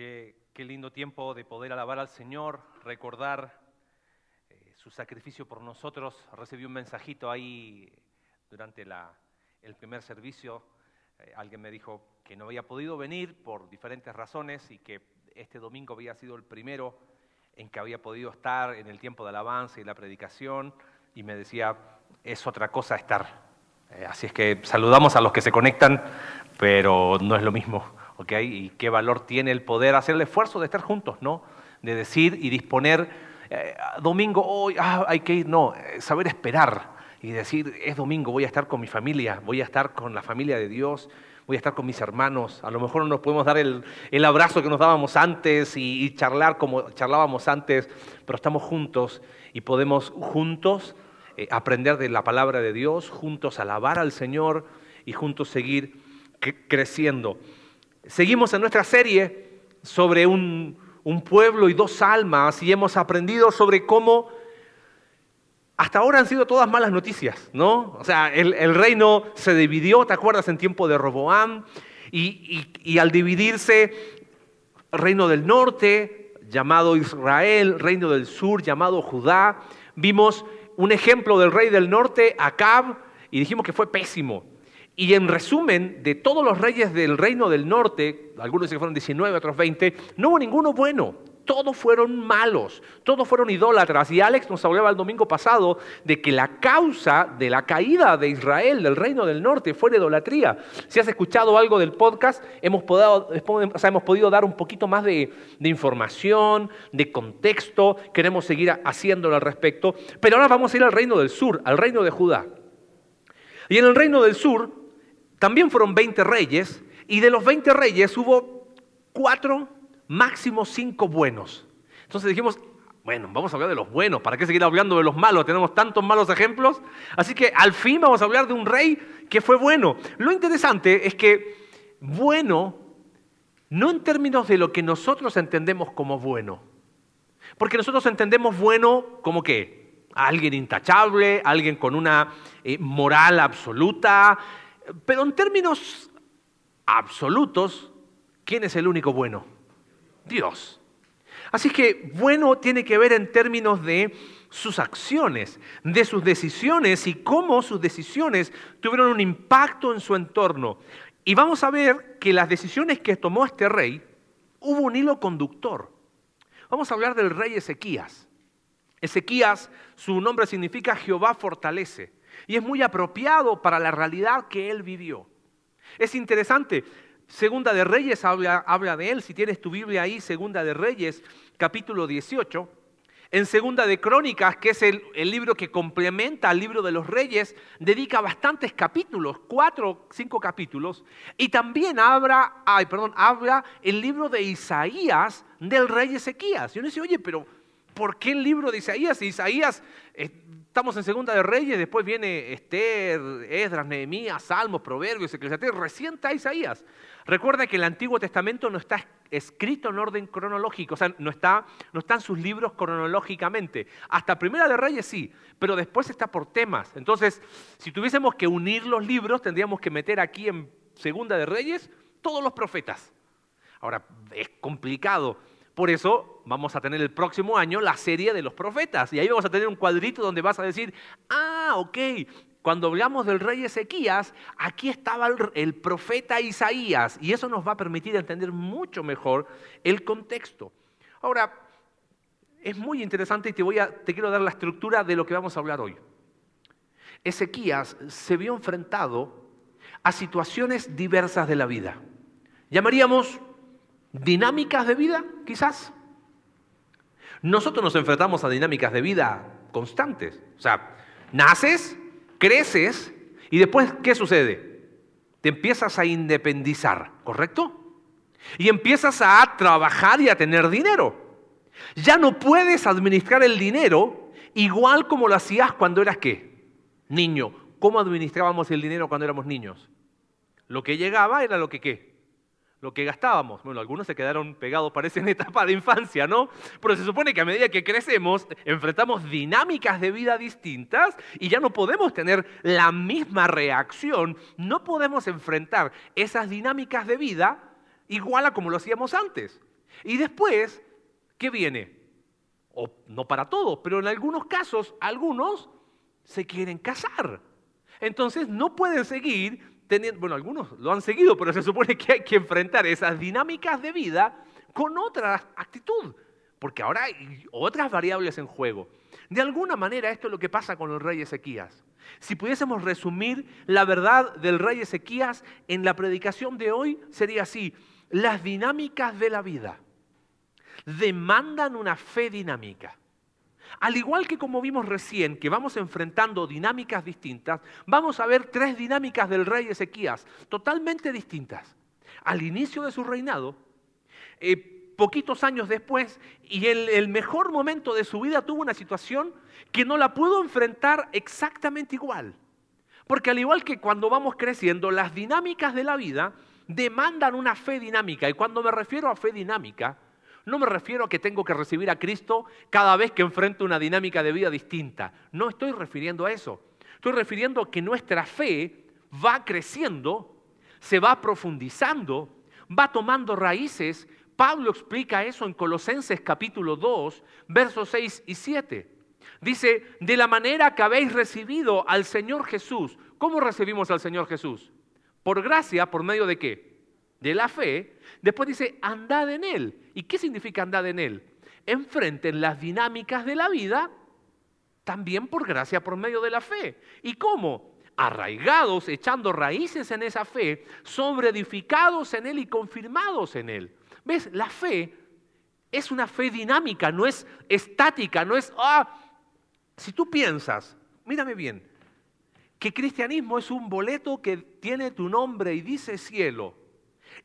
Qué, lindo tiempo de poder alabar al Señor, recordar eh, su sacrificio por nosotros. Recibí un mensajito ahí durante el primer servicio. Eh, alguien me dijo que no había podido venir por diferentes razones y que este domingo había sido el primero en que había podido estar en el tiempo de alabanza y la predicación. Y me decía, es otra cosa estar. Eh, así es que saludamos a los que se conectan, pero no es lo mismo y qué valor tiene el poder hacer el esfuerzo de estar juntos, ¿no? De decir y disponer, eh, domingo, hoy ah, hay que ir, no, eh, saber esperar y decir, es domingo, voy a estar con mi familia, voy a estar con la familia de Dios, voy a estar con mis hermanos. A lo mejor no nos podemos dar el, abrazo que nos dábamos antes y, charlar como charlábamos antes, pero estamos juntos y podemos juntos eh, aprender de la palabra de Dios, juntos alabar al Señor y juntos seguir creciendo. Seguimos en nuestra serie sobre un, pueblo y dos almas y hemos aprendido sobre cómo hasta ahora han sido todas malas noticias, ¿no? O sea, el, reino se dividió, ¿te acuerdas? En tiempo de Roboam y, al dividirse, reino del norte, llamado Israel, reino del sur, llamado Judá, vimos un ejemplo del rey del norte, Acab, y dijimos que fue pésimo. Y en resumen, de todos los reyes del reino del norte, algunos dicen que fueron 19, otros 20, no hubo ninguno bueno. Todos fueron malos, todos fueron idólatras. Y Alex nos hablaba el domingo pasado de que la causa de la caída de Israel, del reino del norte, fue la idolatría. Si has escuchado algo del podcast, hemos podido, hemos podido dar un poquito más de información, de contexto, queremos seguir haciéndolo al respecto. Pero ahora vamos a ir al reino del sur, al reino de Judá. Y en el reino del sur también fueron 20 reyes y de los 20 reyes hubo cuatro, máximo cinco buenos. Entonces dijimos, bueno, vamos a hablar de los buenos, ¿para qué seguir hablando de los malos? Tenemos tantos malos ejemplos. Así que al fin vamos a hablar de un rey que fue bueno. Lo interesante es que bueno, no en términos de lo que nosotros entendemos como bueno, porque nosotros entendemos bueno como qué, alguien intachable, alguien con una eh, moral absoluta, pero en términos absolutos, ¿quién es el único bueno? Dios. Así que bueno tiene que ver en términos de sus acciones, de sus decisiones y cómo sus decisiones tuvieron un impacto en su entorno. Y vamos a ver que las decisiones que tomó este rey, hubo un hilo conductor. Vamos a hablar del rey Ezequías. Ezequías, su nombre significa Jehová fortalece. Y es muy apropiado para la realidad que él vivió. Es interesante, Segunda de Reyes habla, de él, si tienes tu Biblia ahí, Segunda de Reyes, capítulo 18. En Segunda de Crónicas, que es el, libro que complementa al libro de los reyes, dedica bastantes capítulos, cuatro cinco capítulos, y también habla, ay, perdón, habla el libro de Isaías del rey Ezequías. Y uno dice, oye, pero ¿por qué el libro de Isaías? Isaías eh, Estamos en Segunda de Reyes, después viene Esther, Esdras, Nehemías, Salmos, Proverbios, Eclesiastés, recién está Isaías. Recuerda que el Antiguo Testamento no está escrito en orden cronológico, o sea, no, está, no están sus libros cronológicamente. Hasta Primera de Reyes sí, pero después está por temas. Entonces, si tuviésemos que unir los libros, tendríamos que meter aquí en Segunda de Reyes todos los profetas. Ahora, es complicado por eso vamos a tener el próximo año la serie de los profetas. Y ahí vamos a tener un cuadrito donde vas a decir, ah, ok, cuando hablamos del rey Ezequías, aquí estaba el, profeta Isaías. Y eso nos va a permitir entender mucho mejor el contexto. Ahora, es muy interesante y te, voy a, te quiero dar la estructura de lo que vamos a hablar hoy. Ezequías se vio enfrentado a situaciones diversas de la vida. Llamaríamos dinámicas de vida, quizás. Nosotros nos enfrentamos a dinámicas de vida constantes. O sea, naces, creces y después, ¿qué sucede? Te empiezas a independizar, ¿correcto? Y empiezas a trabajar y a tener dinero. Ya no puedes administrar el dinero igual como lo hacías cuando eras qué? Niño. ¿Cómo administrábamos el dinero cuando éramos niños? Lo que llegaba era lo que qué? Lo que gastábamos. Bueno, algunos se quedaron pegados, parece en etapa de infancia, ¿no? Pero se supone que a medida que crecemos, enfrentamos dinámicas de vida distintas y ya no podemos tener la misma reacción, no podemos enfrentar esas dinámicas de vida igual a como lo hacíamos antes. Y después, ¿qué viene? O no para todos, pero en algunos casos, algunos se quieren casar. Entonces no pueden seguir bueno, algunos lo han seguido, pero se supone que hay que enfrentar esas dinámicas de vida con otra actitud, porque ahora hay otras variables en juego. De alguna manera esto es lo que pasa con el rey Ezequías. Si pudiésemos resumir la verdad del rey Ezequías en la predicación de hoy, sería así. Las dinámicas de la vida demandan una fe dinámica. Al igual que como vimos recién, que vamos enfrentando dinámicas distintas, vamos a ver tres dinámicas del rey Ezequías, totalmente distintas. Al inicio de su reinado, eh, poquitos años después, y en el mejor momento de su vida tuvo una situación que no la pudo enfrentar exactamente igual. Porque al igual que cuando vamos creciendo, las dinámicas de la vida demandan una fe dinámica. Y cuando me refiero a fe dinámica, no me refiero a que tengo que recibir a Cristo cada vez que enfrento una dinámica de vida distinta. No estoy refiriendo a eso. Estoy refiriendo a que nuestra fe va creciendo, se va profundizando, va tomando raíces Pablo explica eso en Colosenses capítulo 2, versos 6 y 7. Dice, de la manera que habéis recibido al Señor Jesús. ¿Cómo recibimos al Señor Jesús? Por gracia, por medio de qué? De la fe. Después dice, andad en Él. ¿Y qué significa andad en Él? Enfrenten las dinámicas de la vida también por gracia, por medio de la fe. ¿Y cómo? Arraigados, echando raíces en esa fe, sobreedificados en Él y confirmados en Él. ¿Ves? La fe es una fe dinámica, no es estática, no es, ah, si tú piensas, mírame bien, que cristianismo es un boleto que tiene tu nombre y dice cielo,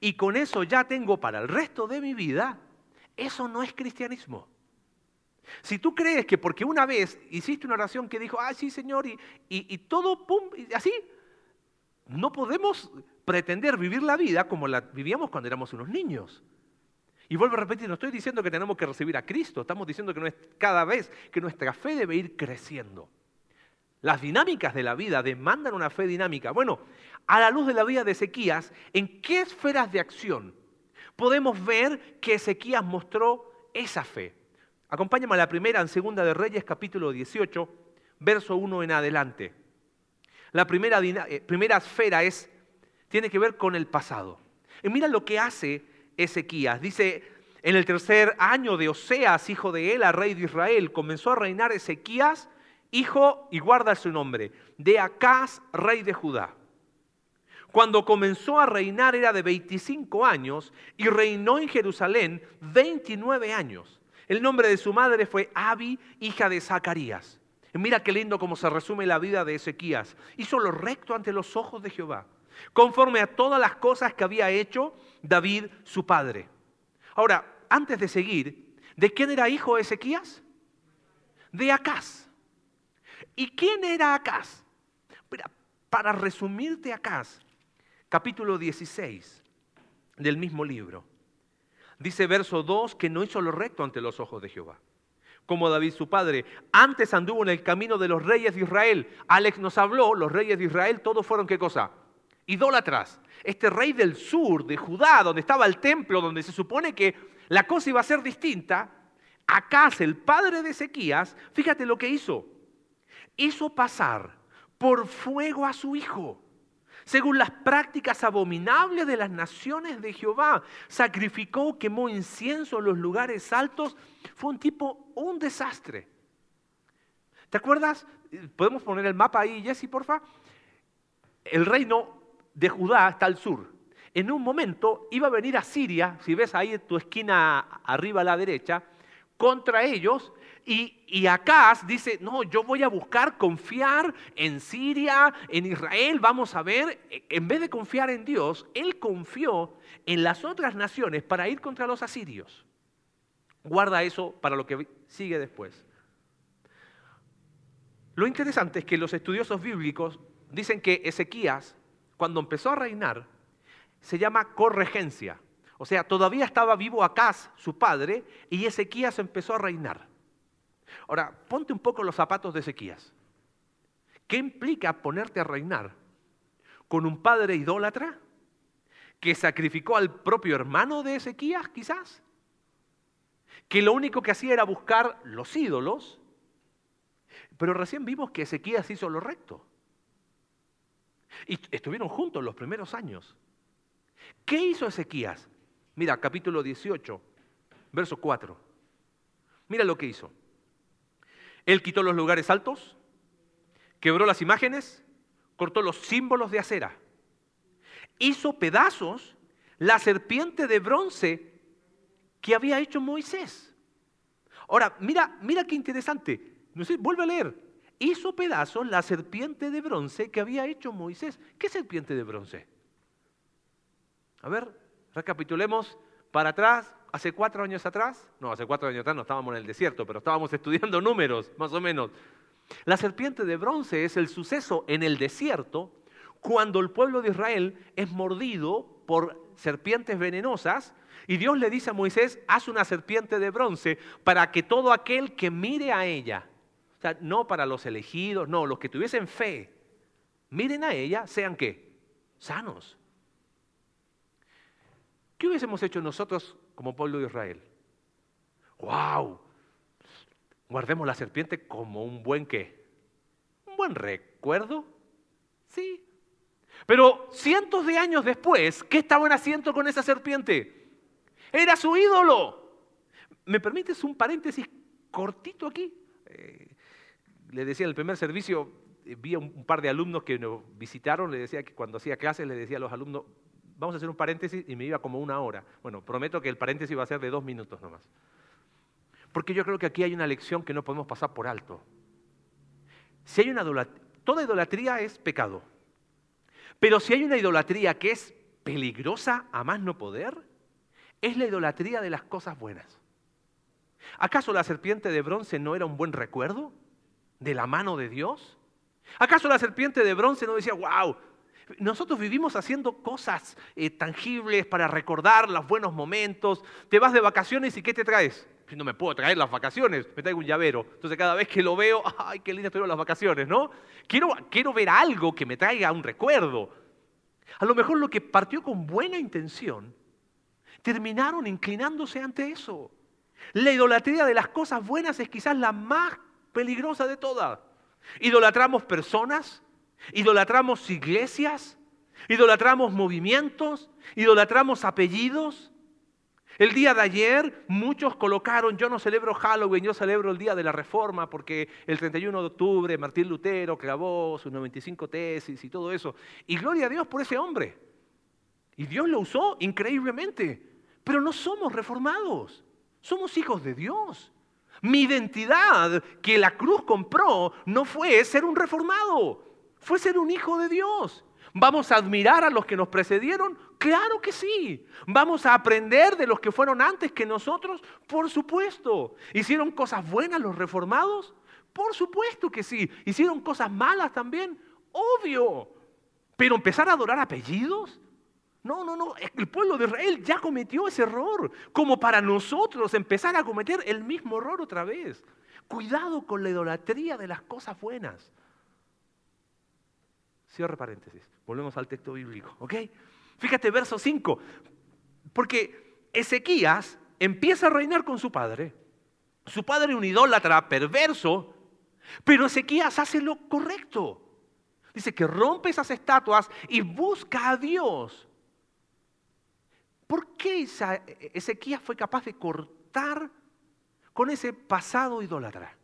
y con eso ya tengo para el resto de mi vida, eso no es cristianismo. Si tú crees que porque una vez hiciste una oración que dijo, ah, sí, Señor, y, y todo, pum, y así, no podemos pretender vivir la vida como la vivíamos cuando éramos unos niños. Y vuelvo a repetir, no estoy diciendo que tenemos que recibir a Cristo, estamos diciendo que no es cada vez que nuestra fe debe ir creciendo. Las dinámicas de la vida demandan una fe dinámica. Bueno, a la luz de la vida de Ezequías, ¿en qué esferas de acción podemos ver que Ezequías mostró esa fe? Acompáñame a la primera en Segunda de Reyes, capítulo 18, verso 1 en adelante. La primera, eh, primera esfera es, tiene que ver con el pasado. Y mira lo que hace Ezequías. Dice, en el tercer año de Oseas, hijo de Ela, rey de Israel, comenzó a reinar Ezequías, hijo, y guarda su nombre, de Acaz, rey de Judá. Cuando comenzó a reinar era de 25 años y reinó en Jerusalén 29 años. El nombre de su madre fue Abi, hija de Zacarías. Mira qué lindo cómo se resume la vida de Ezequías. Hizo lo recto ante los ojos de Jehová conforme a todas las cosas que había hecho David su padre. Ahora, antes de seguir, ¿de quién era hijo Ezequías? De Acaz. ¿Y quién era Acaz? para resumirte Acaz, capítulo 16 del mismo libro, dice verso 2 que no hizo lo recto ante los ojos de Jehová como David su padre. Antes anduvo en el camino de los reyes de Israel. Alex nos habló, los reyes de Israel, todos fueron qué cosa? idólatras. Este rey del sur, de Judá, donde estaba el templo, donde se supone que la cosa iba a ser distinta, Acaz, el padre de Ezequías, fíjate lo que hizo. Hizo pasar por fuego a su hijo, según las prácticas abominables de las naciones de Jehová. Sacrificó, quemó incienso en los lugares altos. Fue un tipo, un desastre. ¿Te acuerdas? ¿Podemos poner el mapa ahí, Jesse, porfa? El reino de Judá está al sur. En un momento iba a venir a Siria, si ves ahí en tu esquina arriba a la derecha, contra ellos. Y, y dice, no, yo voy a buscar confiar en Siria, en Israel, vamos a ver, en vez de confiar en Dios, él confió en las otras naciones para ir contra los asirios. Guarda eso para lo que sigue después. Lo interesante es que los estudiosos bíblicos dicen que Ezequías cuando empezó a reinar, se llama corregencia. O sea, todavía estaba vivo Acaz, su padre, y Ezequías empezó a reinar. Ahora, ponte un poco los zapatos de Ezequías. ¿Qué implica ponerte a reinar? ¿Con un padre idólatra? ¿Que sacrificó al propio hermano de Ezequías, quizás? que lo único que hacía era buscar los ídolos, pero recién vimos que Ezequías hizo lo recto. Y estuvieron juntos los primeros años. ¿Qué hizo Ezequías? Mira, capítulo 18, verso 4. Mira lo que hizo. Él quitó los lugares altos, quebró las imágenes, cortó los símbolos de acera, hizo pedazos la serpiente de bronce que había hecho Moisés. Ahora, mira, mira qué interesante. No vuelve a leer. Hizo pedazos la serpiente de bronce que había hecho Moisés. ¿Qué serpiente de bronce? A ver, recapitulemos para atrás, hace cuatro años atrás. No, hace cuatro años atrás no estábamos en el desierto, pero estábamos estudiando números, más o menos. La serpiente de bronce es el suceso en el desierto cuando el pueblo de Israel es mordido por serpientes venenosas y Dios le dice a Moisés, haz una serpiente de bronce para que todo aquel que mire a ella, o sea, no para los elegidos, no, los que tuviesen fe, miren a ella, sean qué? Sanos. ¿Qué hubiésemos hecho nosotros como pueblo de Israel? ¡Wow! Guardemos la serpiente como un buen qué? Un buen recuerdo. Sí. Pero cientos de años después, ¿qué estaban haciendo con esa serpiente? Era su ídolo. ¿Me permites un paréntesis cortito aquí? Eh, le decía en el primer servicio, vi a un, par de alumnos que nos visitaron, le decía que cuando hacía clases le decía a los alumnos, vamos a hacer un paréntesis y me iba como una hora. Bueno, prometo que el paréntesis va a ser de dos minutos nomás. Porque yo creo que aquí hay una lección que no podemos pasar por alto. Si hay una toda idolatría es pecado. Pero si hay una idolatría que es peligrosa a más no poder, es la idolatría de las cosas buenas. ¿Acaso la serpiente de bronce no era un buen recuerdo de la mano de Dios? ¿Acaso la serpiente de bronce no decía, wow, nosotros vivimos haciendo cosas eh, tangibles para recordar los buenos momentos? Te vas de vacaciones y ¿qué te traes? No me puedo traer las vacaciones, me traigo un llavero. Entonces cada vez que lo veo, ay, qué lindas estuvieron las vacaciones, ¿no? Quiero, quiero ver algo que me traiga un recuerdo. A lo mejor lo que partió con buena intención terminaron inclinándose ante eso. La idolatría de las cosas buenas es quizás la más peligrosa de todas. Idolatramos personas, idolatramos iglesias, idolatramos movimientos, idolatramos apellidos. El día de ayer muchos colocaron, yo no celebro Halloween, yo celebro el día de la Reforma porque el 31 de octubre Martín Lutero clavó sus 95 tesis y todo eso. Y gloria a Dios por ese hombre. Y Dios lo usó increíblemente. Pero no somos reformados, somos hijos de Dios. Mi identidad que la cruz compró no fue ser un reformado, fue ser un hijo de Dios. ¿Vamos a admirar a los que nos precedieron? Claro que sí. ¿Vamos a aprender de los que fueron antes que nosotros? Por supuesto. ¿Hicieron cosas buenas los reformados? Por supuesto que sí. ¿Hicieron cosas malas también? Obvio. Pero empezar a adorar apellidos, no, no, no, el pueblo de Israel ya cometió ese error, como para nosotros empezar a cometer el mismo error otra vez. Cuidado con la idolatría de las cosas buenas. Cierre paréntesis, volvemos al texto bíblico, ¿ok? Fíjate, verso 5, porque Ezequías empieza a reinar con su padre. Su padre un idólatra perverso, pero Ezequías hace lo correcto. Dice que rompe esas estatuas y busca a Dios. ¿Por qué Ezequías fue capaz de cortar con ese pasado idólatra?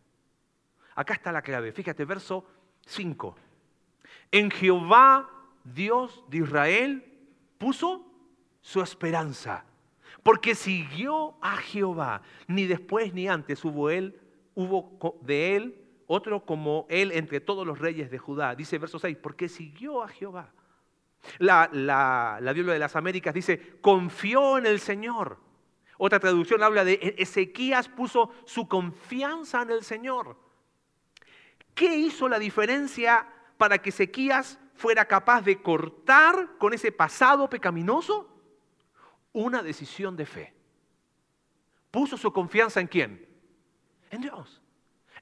Acá está la clave, fíjate, verso 5. En Jehová, Dios de Israel, puso su esperanza, porque siguió a Jehová. Ni después ni antes hubo él, hubo de él otro como él entre todos los reyes de Judá. Dice verso 6, porque siguió a Jehová. La, la, Biblia de las Américas dice, confió en el Señor. Otra traducción habla de e-, Ezequías puso su confianza en el Señor. ¿Qué hizo la diferencia para que Ezequías fuera capaz de cortar con ese pasado pecaminoso? Una decisión de fe. ¿Puso su confianza en quién? En Dios.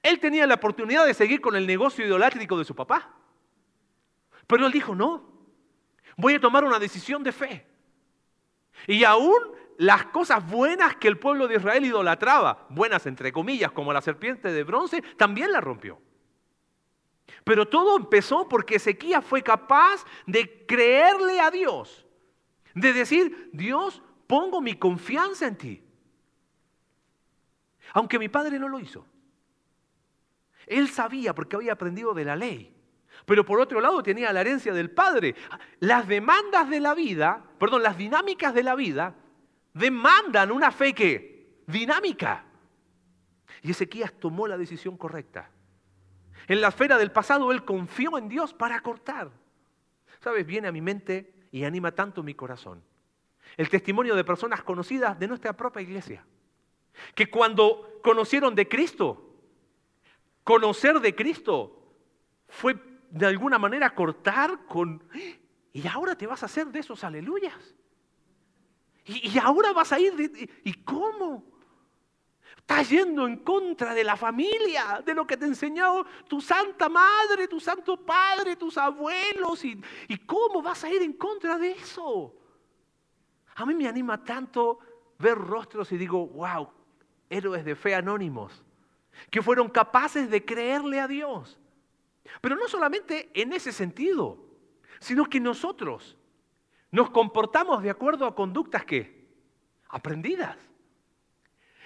Él tenía la oportunidad de seguir con el negocio idolátrico de su papá. Pero él dijo, no, voy a tomar una decisión de fe. Y aún las cosas buenas que el pueblo de Israel idolatraba, buenas entre comillas, como la serpiente de bronce, también la rompió. Pero todo empezó porque Ezequías fue capaz de creerle a Dios, de decir, Dios, pongo mi confianza en ti. Aunque mi padre no lo hizo. Él sabía porque había aprendido de la ley. Pero por otro lado tenía la herencia del padre. Las demandas de la vida, perdón, las dinámicas de la vida demandan una fe que dinámica. Y Ezequías tomó la decisión correcta. En la esfera del pasado él confió en Dios para cortar. ¿Sabes? Viene a mi mente y anima tanto mi corazón. El testimonio de personas conocidas de nuestra propia iglesia. Que cuando conocieron de Cristo, conocer de Cristo fue de alguna manera cortar con... Y ahora te vas a hacer de esos aleluyas. Y, ahora vas a ir... ¿Y cómo? Estás yendo en contra de la familia, de lo que te enseñó tu santa madre, tu santo padre, tus abuelos. ¿Y, y cómo vas a ir en contra de eso? A mí me anima tanto ver rostros y digo, wow, héroes de fe anónimos, que fueron capaces de creerle a Dios. Pero no solamente en ese sentido, sino que nosotros nos comportamos de acuerdo a conductas que aprendidas.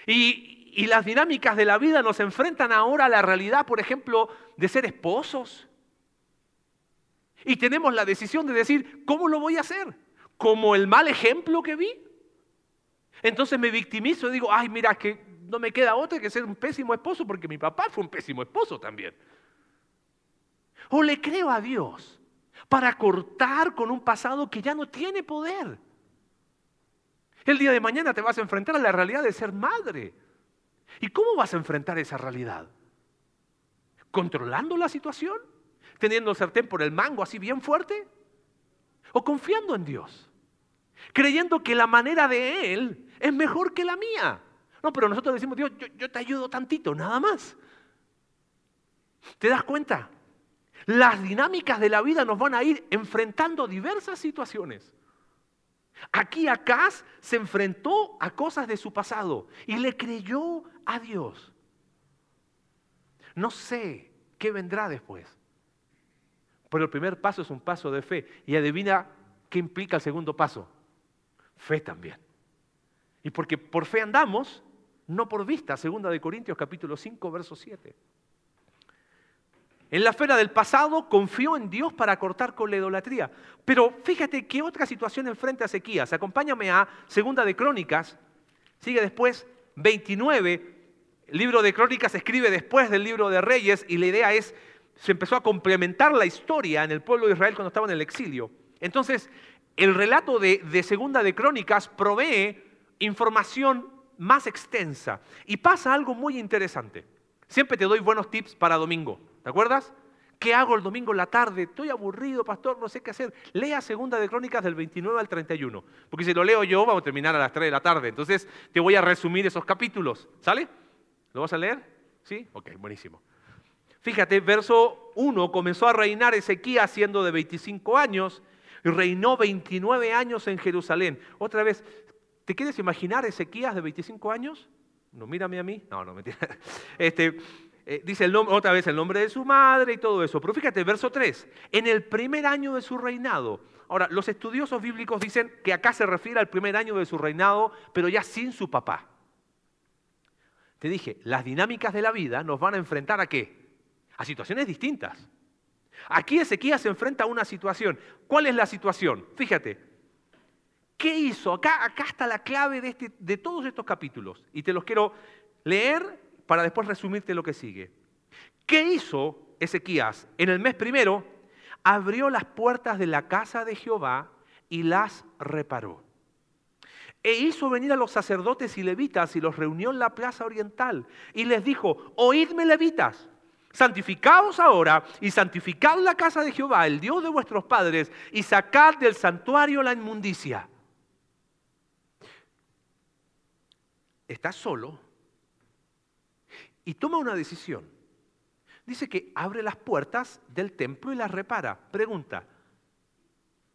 Y, y las dinámicas de la vida nos enfrentan ahora a la realidad, por ejemplo, de ser esposos. Y tenemos la decisión de decir, ¿cómo lo voy a hacer? ¿Como el mal ejemplo que vi? Entonces me victimizo y digo, ay, mira, que no me queda otra que ser un pésimo esposo porque mi papá fue un pésimo esposo también. O le creo a Dios para cortar con un pasado que ya no tiene poder. El día de mañana te vas a enfrentar a la realidad de ser madre. ¿Y cómo vas a enfrentar esa realidad? ¿Controlando la situación? ¿Teniendo el sartén por el mango así bien fuerte? ¿O confiando en Dios? Creyendo que la manera de Él es mejor que la mía. No, pero nosotros decimos, Dios, yo, yo te ayudo tantito, nada más. ¿Te das cuenta? Las dinámicas de la vida nos van a ir enfrentando diversas situaciones. Aquí Acaz se enfrentó a cosas de su pasado y le creyó a Dios. No sé qué vendrá después. Pero el primer paso es un paso de fe. Y adivina qué implica el segundo paso. Fe también. Y porque por fe andamos, no por vista. Segunda de Corintios capítulo 5, verso 7. En la esfera del pasado confió en Dios para cortar con la idolatría. Pero fíjate qué otra situación enfrenta a Ezequías. Acompáñame a Segunda de Crónicas. Sigue después 29. El libro de Crónicas se escribe después del libro de Reyes y la idea es, se empezó a complementar la historia en el pueblo de Israel cuando estaba en el exilio. Entonces, el relato de, de Segunda de Crónicas provee información más extensa. Y pasa algo muy interesante. Siempre te doy buenos tips para domingo. ¿Te acuerdas? ¿Qué hago el domingo en la tarde? Estoy aburrido, pastor, no sé qué hacer. Lea Segunda de Crónicas del 29 al 31. Porque si lo leo yo, vamos a terminar a las 3 de la tarde. Entonces, te voy a resumir esos capítulos. ¿Sale? ¿Lo vas a leer? ¿Sí? Ok, buenísimo. Fíjate, verso 1, comenzó a reinar Ezequías siendo de 25 años y reinó 29 años en Jerusalén. Otra vez, ¿te quieres imaginar Ezequías de 25 años? No, mírame a mí. No, no, mentira. Este, eh, dice el nombre, otra vez el nombre de su madre y todo eso. Pero fíjate, verso 3, en el primer año de su reinado. Ahora, los estudiosos bíblicos dicen que acá se refiere al primer año de su reinado, pero ya sin su papá. Te dije, las dinámicas de la vida nos van a enfrentar a qué? A situaciones distintas. Aquí Ezequías se enfrenta a una situación. ¿Cuál es la situación? Fíjate, ¿qué hizo? Acá, acá está la clave de, este, de todos estos capítulos. Y te los quiero leer para después resumirte lo que sigue. ¿Qué hizo Ezequías? En el mes primero, abrió las puertas de la casa de Jehová y las reparó. E hizo venir a los sacerdotes y levitas y los reunió en la plaza oriental y les dijo, oídme levitas, santificaos ahora y santificad la casa de Jehová, el Dios de vuestros padres, y sacad del santuario la inmundicia. ¿Estás solo? Y toma una decisión. Dice que abre las puertas del templo y las repara. Pregunta,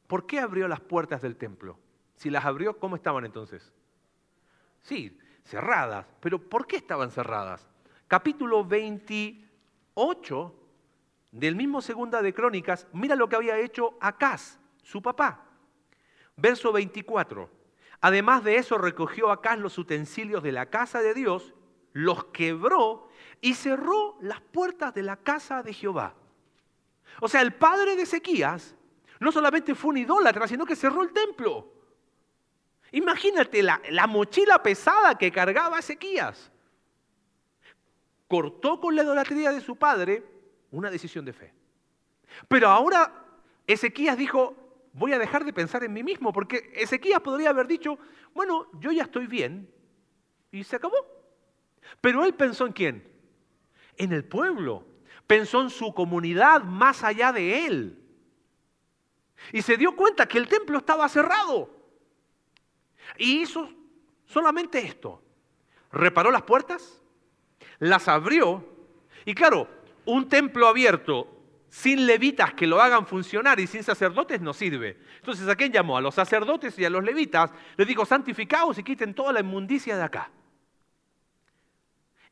¿por qué abrió las puertas del templo? Si las abrió, ¿cómo estaban entonces? Sí, cerradas. Pero ¿por qué estaban cerradas? Capítulo 28 del mismo Segunda de Crónicas, mira lo que había hecho Acaz, su papá. Verso 24. Además de eso recogió Acaz los utensilios de la casa de Dios, los quebró y cerró las puertas de la casa de Jehová. O sea, el padre de Ezequías no solamente fue un idólatra, sino que cerró el templo. Imagínate la, la mochila pesada que cargaba Ezequías. Cortó con la idolatría de su padre una decisión de fe. Pero ahora Ezequías dijo, voy a dejar de pensar en mí mismo, porque Ezequías podría haber dicho, bueno, yo ya estoy bien, y se acabó. Pero él pensó en quién? En el pueblo, pensó en su comunidad más allá de él. Y se dio cuenta que el templo estaba cerrado. Y hizo solamente esto. Reparó las puertas, las abrió. Y claro, un templo abierto sin levitas que lo hagan funcionar y sin sacerdotes no sirve. Entonces, ¿a quién llamó? A los sacerdotes y a los levitas. Les dijo, santificaos y quiten toda la inmundicia de acá.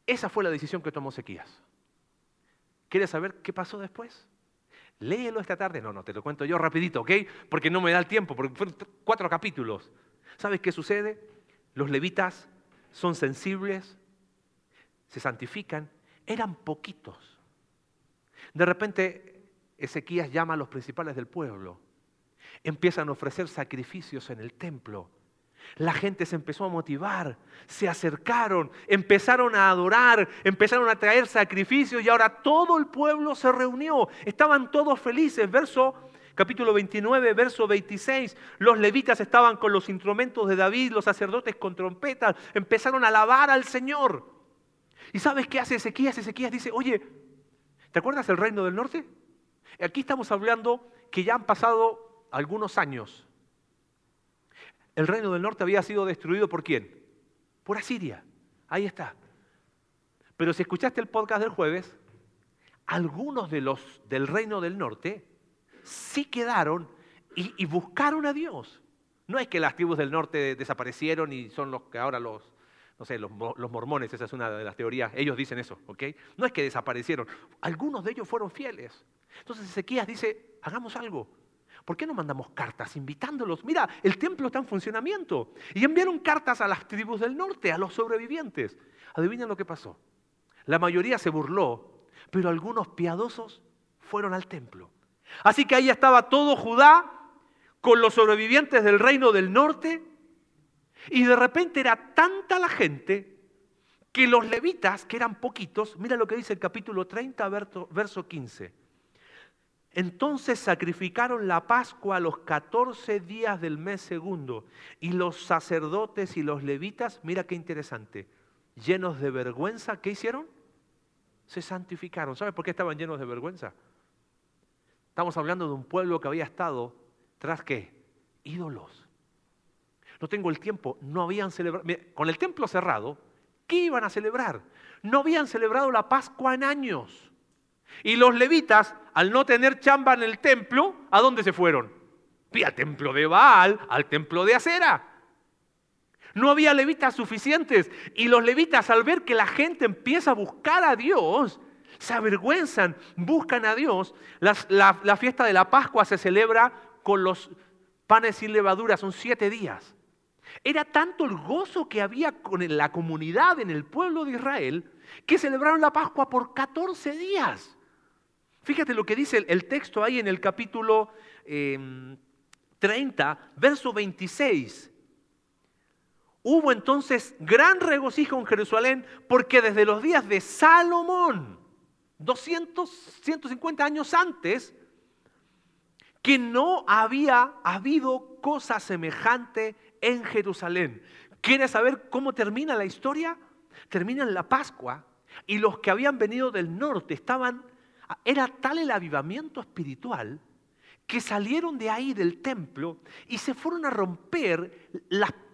Esa fue la decisión que tomó Ezequías. ¿Quieres saber qué pasó después? Léelo esta tarde. No, no, te lo cuento yo rapidito, ¿ok? Porque no me da el tiempo, porque fueron cuatro capítulos. ¿Sabes qué sucede? Los levitas son sensibles, se santifican, eran poquitos. De repente, Ezequías llama a los principales del pueblo. Empiezan a ofrecer sacrificios en el templo. La gente se empezó a motivar, se acercaron, empezaron a adorar, empezaron a traer sacrificios y ahora todo el pueblo se reunió. Estaban todos felices. Verso capítulo 29, verso 26. Los levitas estaban con los instrumentos de David, los sacerdotes con trompetas, empezaron a alabar al Señor. ¿Y sabes qué hace Ezequías? Ezequías dice, oye, ¿te acuerdas del reino del norte? Aquí estamos hablando que ya han pasado algunos años el reino del norte había sido destruido por quién? Por Asiria. Ahí está. Pero si escuchaste el podcast del jueves, algunos de los del reino del norte sí quedaron y, buscaron a Dios. No es que las tribus del norte desaparecieron y son los que ahora los, no sé, los, los, mormones, esa es una de las teorías, ellos dicen eso, ¿ok? No es que desaparecieron, algunos de ellos fueron fieles. Entonces Ezequías dice, hagamos algo, ¿Por qué no mandamos cartas invitándolos? Mira, el templo está en funcionamiento. Y enviaron cartas a las tribus del norte, a los sobrevivientes. Adivinen lo que pasó. La mayoría se burló, pero algunos piadosos fueron al templo. Así que ahí estaba todo Judá con los sobrevivientes del reino del norte. Y de repente era tanta la gente que los levitas, que eran poquitos, mira lo que dice el capítulo 30, verso 15 entonces sacrificaron la Pascua a los 14 días del mes segundo. Y los sacerdotes y los levitas, mira qué interesante, llenos de vergüenza, ¿qué hicieron? Se santificaron. ¿Sabes por qué estaban llenos de vergüenza? Estamos hablando de un pueblo que había estado tras qué? Ídolos. No tengo el tiempo, no habían celebrado, con el templo cerrado, ¿qué iban a celebrar? No habían celebrado la Pascua en años. Y los levitas, al no tener chamba en el templo, ¿a dónde se fueron? Al templo de Baal, al templo de Acera. No había levitas suficientes. Y los levitas, al ver que la gente empieza a buscar a Dios, se avergüenzan, buscan a Dios. La, la fiesta de la Pascua se celebra con los panes sin levadura, son siete días. Era tanto el gozo que había con la comunidad en el pueblo de Israel que celebraron la Pascua por 14 días. Fíjate lo que dice el, texto ahí en el capítulo 30, em, verso 26. Hubo entonces gran regocijo en Jerusalén porque desde los días de Salomón, 200, 150 años antes, que no había habido cosa semejante en Jerusalén. ¿Quieres saber cómo termina la historia? Termina en la Pascua y los que habían venido del norte estaban era tal el avivamiento espiritual que salieron de ahí del templo y se fueron a romper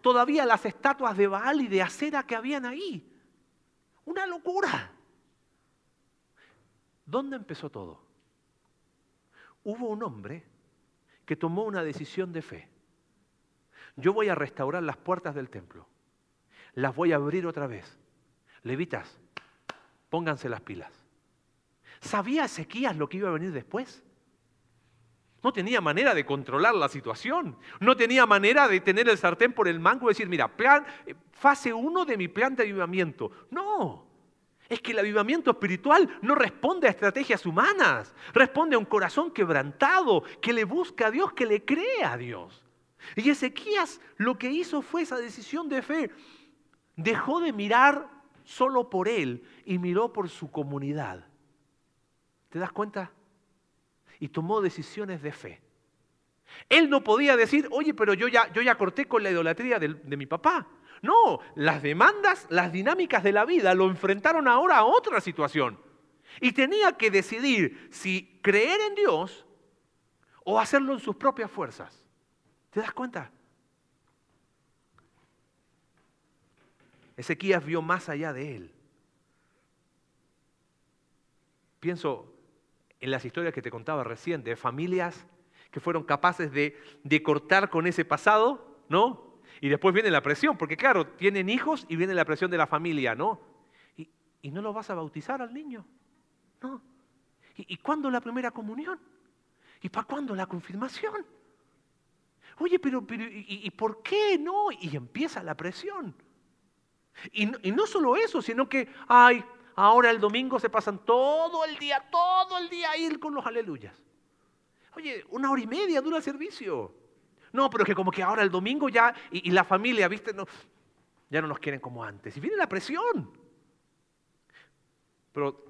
todavía las estatuas de Baal y de acera que habían ahí. Una locura. ¿Dónde empezó todo? Hubo un hombre que tomó una decisión de fe. Yo voy a restaurar las puertas del templo. las voy a abrir otra vez. Levitas, pónganse las pilas. ¿Sabía Ezequías lo que iba a venir después? No tenía manera de controlar la situación. No tenía manera de tener el sartén por el mango y decir, mira, plan, eh, fase uno de mi plan de avivamiento. No. Es que el avivamiento espiritual no responde a estrategias humanas, responde a un corazón quebrantado que le busca a Dios, que le cree a Dios. Y Ezequías lo que hizo fue esa decisión de fe. Dejó de mirar solo por él y miró por su comunidad. ¿Te das cuenta? Y tomó decisiones de fe. Él no podía decir, oye, pero yo ya, yo ya corté con la idolatría de, de mi papá. No, las demandas, las dinámicas de la vida lo enfrentaron ahora a otra situación. Y tenía que decidir si creer en Dios o hacerlo en sus propias fuerzas. ¿Te das cuenta? Ezequías vio más allá de él. Pienso en las historias que te contaba recién, de familias que fueron capaces de, cortar con ese pasado, ¿no? Y después viene la presión, porque claro, tienen hijos y viene la presión de la familia, ¿no? Y, no lo vas a bautizar al niño, ¿no? ¿Y, cuándo la primera comunión? ¿Y para cuándo la confirmación? Oye, pero, pero ¿y, por qué no? Y empieza la presión. Y y no solo eso, sino que, ay, ahora el domingo se pasan todo el día, todo el día a ir con los aleluyas. Oye, una hora y media dura el servicio. No, pero es que como que ahora el domingo ya, y, la familia, viste, no, ya no nos quieren como antes. Y viene la presión. Pero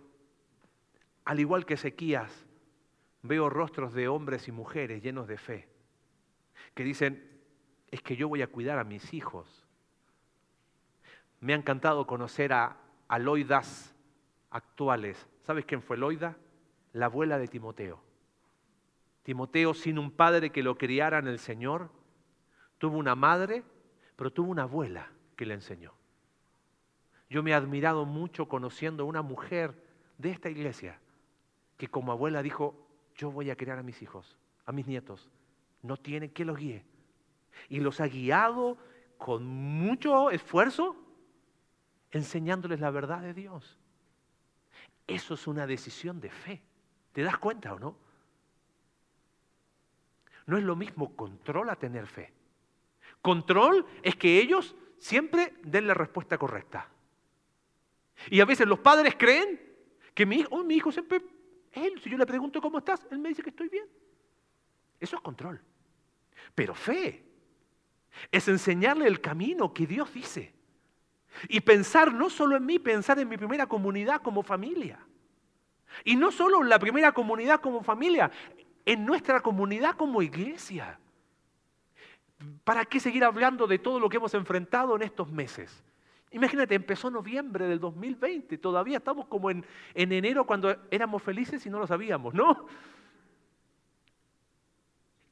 al igual que Ezequías, veo rostros de hombres y mujeres llenos de fe, que dicen, es que yo voy a cuidar a mis hijos. Me ha encantado conocer a Aloidas actuales. ¿Sabes quién fue Loida? La abuela de Timoteo. Timoteo, sin un padre que lo criara en el Señor, tuvo una madre, pero tuvo una abuela que le enseñó. Yo me he admirado mucho conociendo a una mujer de esta iglesia que como abuela dijo, yo voy a criar a mis hijos, a mis nietos. No tiene que los guíe. Y los ha guiado con mucho esfuerzo, enseñándoles la verdad de Dios. Eso es una decisión de fe. ¿Te das cuenta o no? No es lo mismo control a tener fe. Control es que ellos siempre den la respuesta correcta. Y a veces los padres creen que mi hijo, oh, mi hijo siempre, él, si yo le pregunto cómo estás, él me dice que estoy bien. Eso es control. Pero fe es enseñarle el camino que Dios dice. Y pensar no solo en mí, pensar en mi primera comunidad como familia. Y no solo en la primera comunidad como familia, en nuestra comunidad como iglesia. ¿Para qué seguir hablando de todo lo que hemos enfrentado en estos meses? Imagínate, empezó noviembre del 2020, todavía estamos como en, en enero cuando éramos felices y no lo sabíamos, ¿no?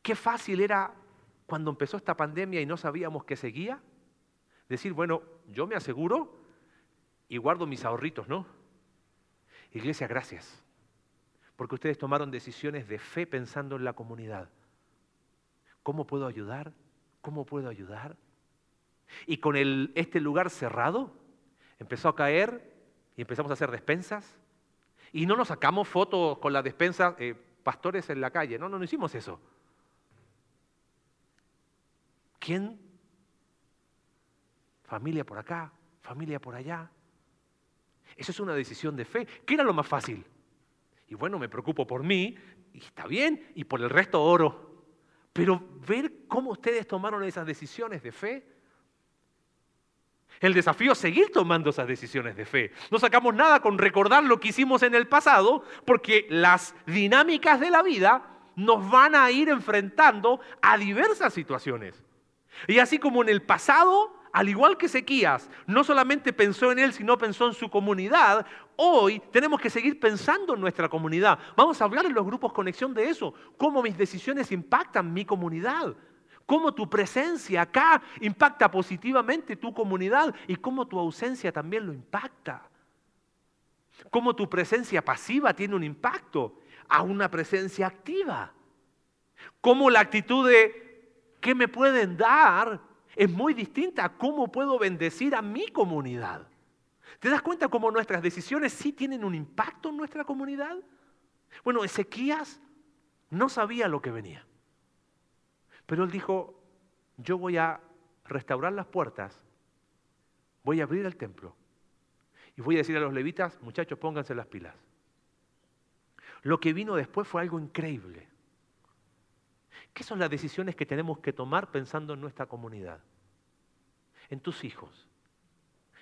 Qué fácil era cuando empezó esta pandemia y no sabíamos que seguía decir, bueno, yo me aseguro y guardo mis ahorritos, ¿no? Iglesia, gracias, porque ustedes tomaron decisiones de fe pensando en la comunidad. ¿Cómo puedo ayudar? ¿Cómo puedo ayudar? Y con el, este lugar cerrado, empezó a caer y empezamos a hacer despensas. Y no nos sacamos fotos con las despensas, eh, pastores en la calle, no, no, no hicimos eso. ¿Quién familia por acá, familia por allá. Eso es una decisión de fe. ¿Qué era lo más fácil? Y bueno, me preocupo por mí, y está bien, y por el resto oro. Pero ver cómo ustedes tomaron esas decisiones de fe, el desafío es seguir tomando esas decisiones de fe. No sacamos nada con recordar lo que hicimos en el pasado, porque las dinámicas de la vida nos van a ir enfrentando a diversas situaciones. Y así como en el pasado al igual que Ezequías, no solamente pensó en él, sino pensó en su comunidad, hoy tenemos que seguir pensando en nuestra comunidad. Vamos a hablar en los grupos conexión de eso, cómo mis decisiones impactan mi comunidad, cómo tu presencia acá impacta positivamente tu comunidad y cómo tu ausencia también lo impacta. Cómo tu presencia pasiva tiene un impacto a una presencia activa. Cómo la actitud de ¿qué me pueden dar? Es muy distinta a cómo puedo bendecir a mi comunidad. ¿Te das cuenta cómo nuestras decisiones sí tienen un impacto en nuestra comunidad? Bueno, Ezequías no sabía lo que venía. Pero él dijo, yo voy a restaurar las puertas, voy a abrir el templo y voy a decir a los levitas, muchachos, pónganse las pilas. Lo que vino después fue algo increíble. ¿Qué son las decisiones que tenemos que tomar pensando en nuestra comunidad? En tus hijos,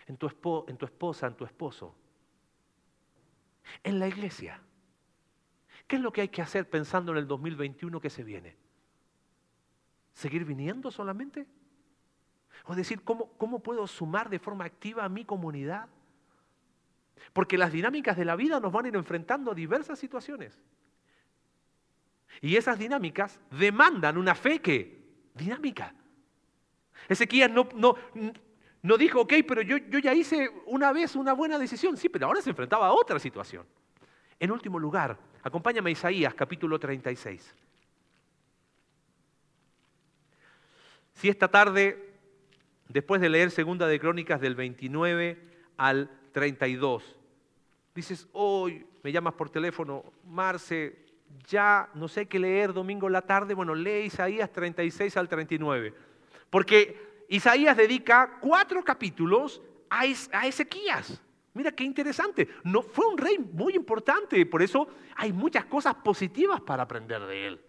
en tu, en tu esposa, en tu esposo, en la iglesia. ¿Qué es lo que hay que hacer pensando en el 2021 que se viene? ¿Seguir viniendo solamente? O decir, ¿cómo, ¿cómo puedo sumar de forma activa a mi comunidad? Porque las dinámicas de la vida nos van a ir enfrentando a diversas situaciones. Y esas dinámicas demandan una fe que, dinámica. Ezequías no, no, no dijo, ok, pero yo, yo ya hice una vez una buena decisión. Sí, pero ahora se enfrentaba a otra situación. En último lugar, acompáñame a Isaías capítulo 36. Si esta tarde, después de leer Segunda de Crónicas del 29 al 32, dices, hoy me llamas por teléfono, Marce, ya no sé qué leer domingo en la tarde, bueno, lee Isaías 36 al 39. Porque Isaías dedica cuatro capítulos a, Ezequías. Mira qué interesante. No, fue un rey muy importante, por eso hay muchas cosas positivas para aprender de él.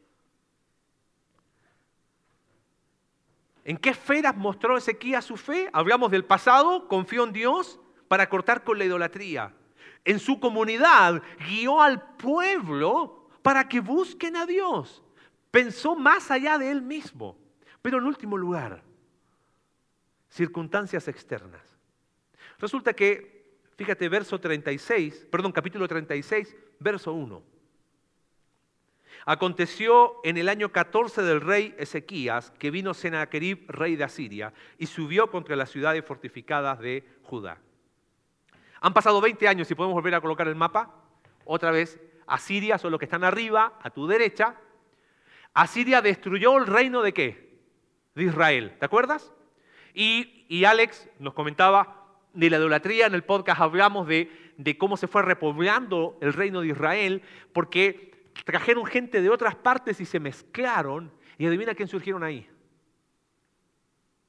¿En qué esferas mostró Ezequías su fe? Hablamos del pasado, confió en Dios para cortar con la idolatría. En su comunidad guió al pueblo para que busquen a Dios. Pensó más allá de él mismo. Pero en último lugar, circunstancias externas. Resulta que, fíjate, verso 36, perdón, capítulo 36, verso 1. Aconteció en el año 14 del rey Ezequías que vino Sennacherib, rey de Asiria, y subió contra las ciudades fortificadas de Judá. Han pasado 20 años y podemos volver a colocar el mapa. Otra vez, Asiria son los que están arriba, a tu derecha. Asiria destruyó el reino de qué? De Israel, ¿te acuerdas? Y, y Alex nos comentaba de la idolatría, en el podcast hablamos de, de cómo se fue repoblando el reino de Israel, porque trajeron gente de otras partes y se mezclaron, y adivina quién surgieron ahí.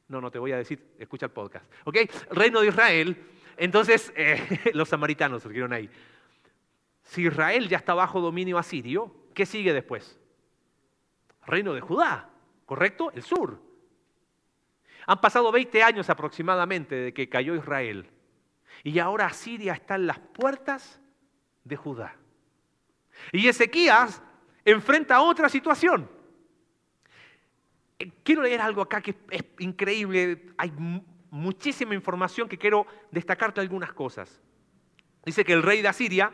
No, no te voy a decir, escucha el podcast. ¿Ok? Reino de Israel. Entonces, eh, los samaritanos surgieron ahí. Si Israel ya está bajo dominio asirio, ¿qué sigue después? Reino de Judá, ¿correcto? El sur. Han pasado 20 años aproximadamente de que cayó Israel. Y ahora Asiria está en las puertas de Judá. Y Ezequías enfrenta otra situación. Quiero leer algo acá que es increíble. Hay muchísima información que quiero destacarte algunas cosas. Dice que el rey de Asiria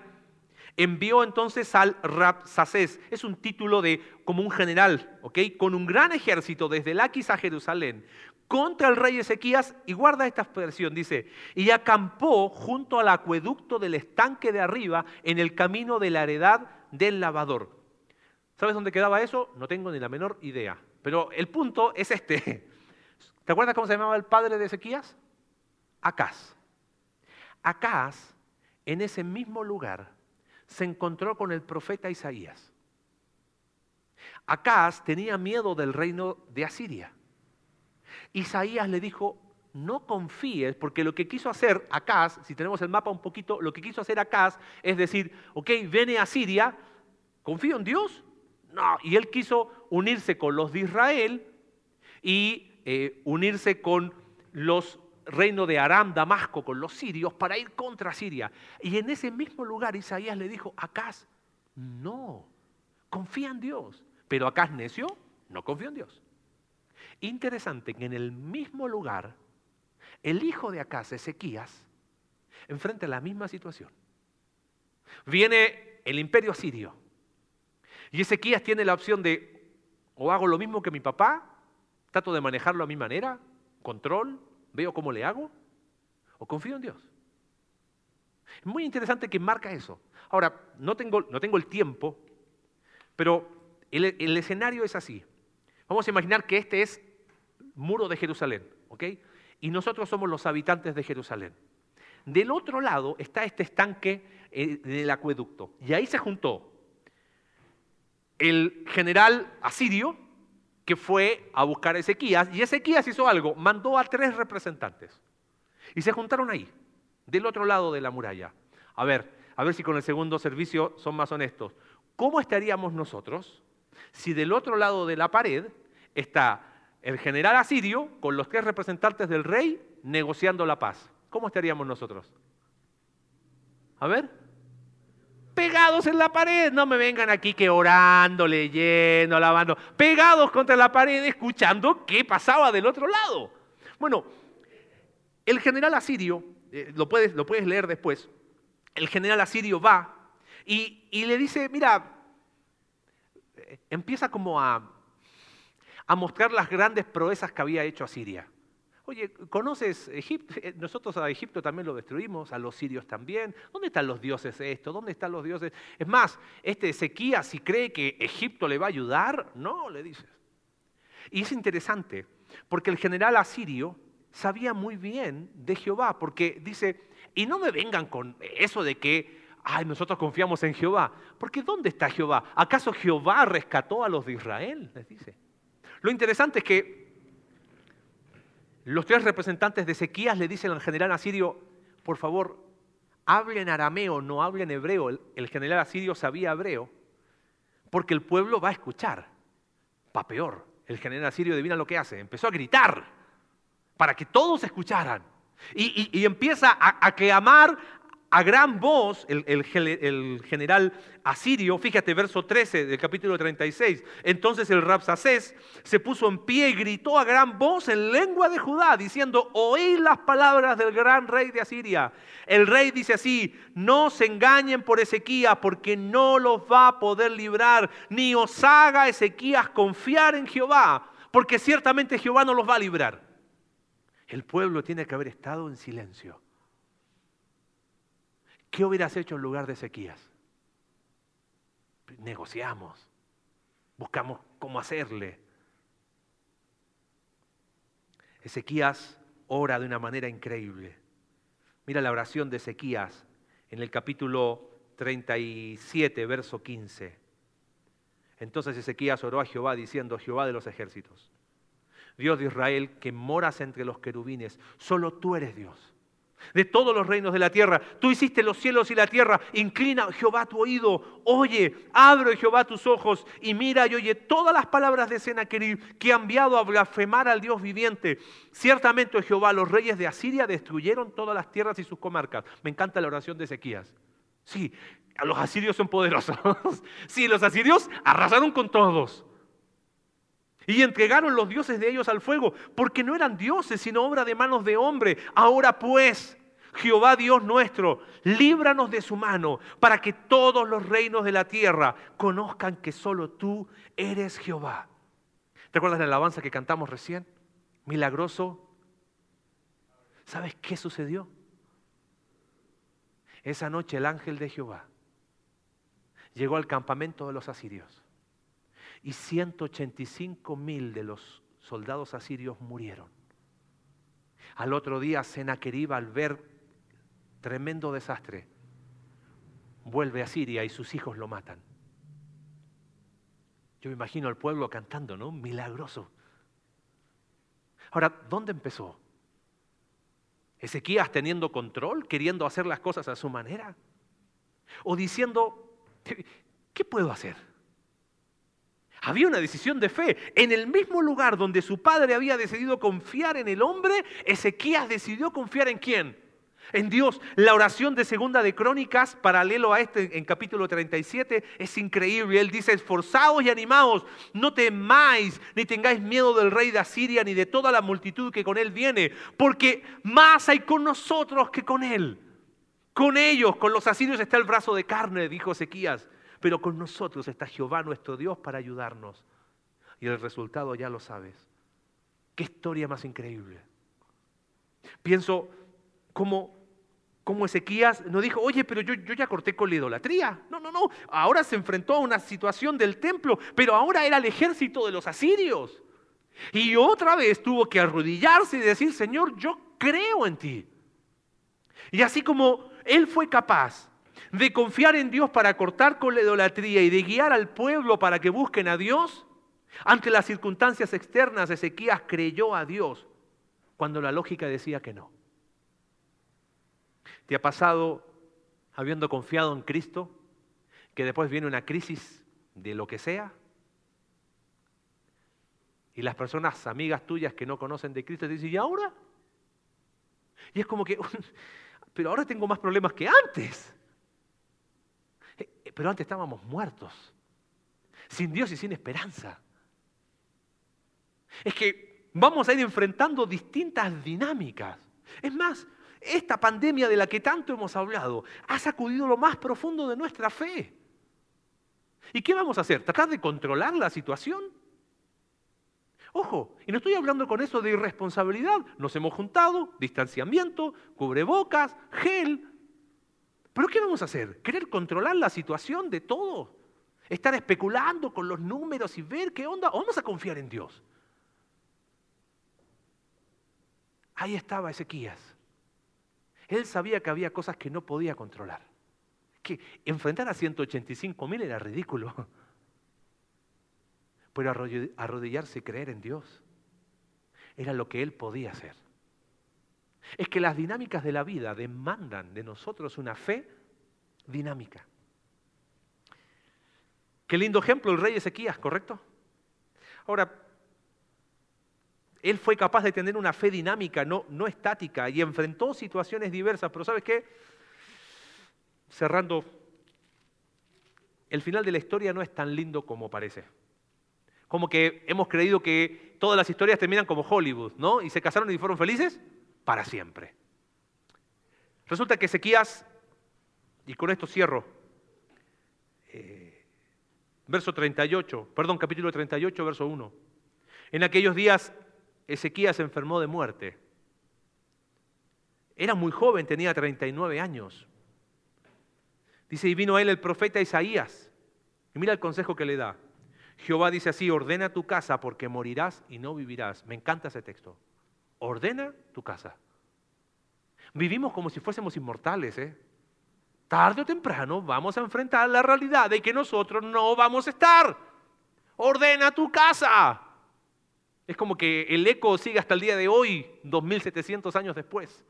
envió entonces al Rapsacés, es un título de como un general, ¿ok? Con un gran ejército desde Laquis a Jerusalén contra el rey Ezequías y guarda esta expresión, dice, y acampó junto al acueducto del estanque de arriba en el camino de la heredad del lavador. ¿Sabes dónde quedaba eso? No tengo ni la menor idea. Pero el punto es este. ¿Te acuerdas cómo se llamaba el padre de Ezequías? Acaz. Acaz, en ese mismo lugar, se encontró con el profeta Isaías. Acaz tenía miedo del reino de Asiria. Isaías le dijo, no confíes, porque lo que quiso hacer Acaz, si tenemos el mapa un poquito, lo que quiso hacer Acaz es decir, ok, viene a Siria, ¿confío en Dios? No, y él quiso unirse con los de Israel y eh, unirse con los reino de Aram, Damasco, con los sirios, para ir contra Siria. Y en ese mismo lugar Isaías le dijo, Acaz, no, confía en Dios. Pero Acaz necio, no confió en Dios. Interesante que en el mismo lugar, el hijo de Acaz, Ezequías, enfrenta la misma situación. Viene el imperio sirio. Y Ezequías tiene la opción de, o hago lo mismo que mi papá, trato de manejarlo a mi manera, control, ¿Veo cómo le hago? ¿O confío en Dios? Es muy interesante que marca eso. Ahora, no tengo, no tengo el tiempo, pero el, el escenario es así. Vamos a imaginar que este es muro de Jerusalén, ¿ok? Y nosotros somos los habitantes de Jerusalén. Del otro lado está este estanque eh, del acueducto. Y ahí se juntó el general asirio, que fue a buscar a Ezequías, y Ezequías hizo algo, mandó a tres representantes. Y se juntaron ahí, del otro lado de la muralla. A ver, a ver si con el segundo servicio son más honestos. ¿Cómo estaríamos nosotros si del otro lado de la pared está el general asirio con los tres representantes del rey negociando la paz? ¿Cómo estaríamos nosotros? A ver. Pegados en la pared, no me vengan aquí que orando, leyendo, alabando. Pegados contra la pared, escuchando qué pasaba del otro lado. Bueno, el general asirio, eh, lo, puedes, lo puedes leer después, el general asirio va y, le dice, mira, empieza como a, a mostrar las grandes proezas que había hecho Asiria. Oye, ¿conoces Egipto? Eh, nosotros a Egipto también lo destruimos, a los sirios también. ¿Dónde están los dioses esto? ¿Dónde están los dioses? Es más, este Ezequías, si cree que Egipto le va a ayudar, no, le dices. Y es interesante, porque el general asirio sabía muy bien de Jehová, porque dice, y no me vengan con eso de que, ay, nosotros confiamos en Jehová, porque ¿dónde está Jehová? ¿Acaso Jehová rescató a los de Israel? Les dice. Lo interesante es que los tres representantes de Ezequías le dicen al general asirio, por favor, hablen arameo, no hablen hebreo. El, general asirio sabía hebreo, porque el pueblo va a escuchar. Pa' peor, el general asirio adivina lo que hace, empezó a gritar para que todos escucharan. Y, empieza a, a, clamar a gran voz el, general asirio, fíjate, verso 13 del capítulo 36. Entonces el Rapsacés se puso en pie y gritó a gran voz en lengua de Judá, diciendo, oíd las palabras del gran rey de Asiria. El rey dice así, no se engañen por Ezequías, porque no los va a poder librar, ni os haga Ezequías confiar en Jehová, porque ciertamente Jehová no los va a librar. El pueblo tiene que haber estado en silencio. ¿Qué hubieras hecho en lugar de Ezequías? Negociamos, buscamos cómo hacerle. Ezequías ora de una manera increíble. Mira la oración de Ezequías en el capítulo 37, verso 15. Entonces Ezequías oró a Jehová diciendo, Jehová de los ejércitos, Dios de Israel, que moras entre los querubines, solo tú eres Dios. De todos los reinos de la tierra, tú hiciste los cielos y la tierra. Inclina Jehová tu oído, oye, abre Jehová tus ojos y mira y oye todas las palabras de Senaquerib que ha enviado a blasfemar al Dios viviente. Ciertamente, Jehová, los reyes de Asiria destruyeron todas las tierras y sus comarcas. Me encanta la oración de Ezequías. Sí, los asirios son poderosos. sí, los asirios arrasaron con todos. Y entregaron los dioses de ellos al fuego, porque no eran dioses, sino obra de manos de hombre. Ahora pues, Jehová Dios nuestro, líbranos de su mano, para que todos los reinos de la tierra conozcan que solo tú eres Jehová. ¿Te acuerdas la alabanza que cantamos recién? Milagroso. ¿Sabes qué sucedió? Esa noche el ángel de Jehová llegó al campamento de los asirios y 185 mil de los soldados asirios murieron. Al otro día, Senaquerib, al ver tremendo desastre, vuelve a Siria y sus hijos lo matan. Yo me imagino al pueblo cantando, ¿no? Milagroso. Ahora, ¿dónde empezó? ¿Ezequías teniendo control, queriendo hacer las cosas a su manera? ¿O diciendo, ¿qué puedo hacer? Había una decisión de fe. En el mismo lugar donde su padre había decidido confiar en el hombre, Ezequías decidió confiar en quién? En Dios. La oración de segunda de Crónicas, paralelo a este en capítulo 37, es increíble. Él dice, esforzados y animados, no temáis ni tengáis miedo del rey de Asiria ni de toda la multitud que con él viene, porque más hay con nosotros que con él. Con ellos, con los asirios está el brazo de carne, dijo Ezequías pero con nosotros está Jehová nuestro Dios para ayudarnos. Y el resultado ya lo sabes. Qué historia más increíble. Pienso cómo, Ezequías no dijo, oye, pero yo, yo ya corté con la idolatría. No, no, no. Ahora se enfrentó a una situación del templo, pero ahora era el ejército de los asirios. Y otra vez tuvo que arrodillarse y decir, Señor, yo creo en ti. Y así como él fue capaz de confiar en Dios para cortar con la idolatría y de guiar al pueblo para que busquen a Dios, ante las circunstancias externas Ezequías creyó a Dios cuando la lógica decía que no. ¿Te ha pasado, habiendo confiado en Cristo, que después viene una crisis de lo que sea? Y las personas, amigas tuyas que no conocen de Cristo, te dicen, ¿y ahora? Y es como que, pero ahora tengo más problemas que antes. Pero antes estábamos muertos, sin Dios y sin esperanza. Es que vamos a ir enfrentando distintas dinámicas. Es más, esta pandemia de la que tanto hemos hablado ha sacudido lo más profundo de nuestra fe. ¿Y qué vamos a hacer? ¿Tratar de controlar la situación? Ojo, y no estoy hablando con eso de irresponsabilidad. Nos hemos juntado, distanciamiento, cubrebocas, gel. ¿Pero qué vamos a hacer? ¿Querer controlar la situación de todo? ¿Estar especulando con los números y ver qué onda? ¿O vamos a confiar en Dios? Ahí estaba Ezequías. Él sabía que había cosas que no podía controlar. Que enfrentar a 185 mil era ridículo. Pero arrodillarse y creer en Dios era lo que él podía hacer. Es que las dinámicas de la vida demandan de nosotros una fe dinámica. Qué lindo ejemplo el rey Ezequías, ¿correcto? Ahora, él fue capaz de tener una fe dinámica, no, no estática, y enfrentó situaciones diversas. Pero ¿sabes qué? Cerrando, el final de la historia no es tan lindo como parece. Como que hemos creído que todas las historias terminan como Hollywood, ¿no? Y se casaron y fueron felices para siempre. Resulta que Ezequías, y con esto cierro, eh, verso 38, perdón, capítulo 38, verso 1. En aquellos días Ezequías se enfermó de muerte. Era muy joven, tenía 39 años. Dice, y vino a él el profeta Isaías. Y mira el consejo que le da. Jehová dice así, ordena tu casa porque morirás y no vivirás. Me encanta ese texto. Ordena tu casa. Vivimos como si fuésemos inmortales, ¿eh? Tarde o temprano vamos a enfrentar la realidad de que nosotros no vamos a estar. Ordena tu casa. Es como que el eco sigue hasta el día de hoy, 2700 años después.